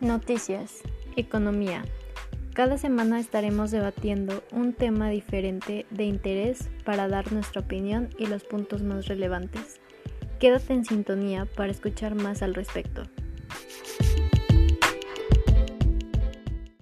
Noticias. Economía. Cada semana estaremos debatiendo un tema diferente de interés para dar nuestra opinión y los puntos más relevantes. Quédate en sintonía para escuchar más al respecto.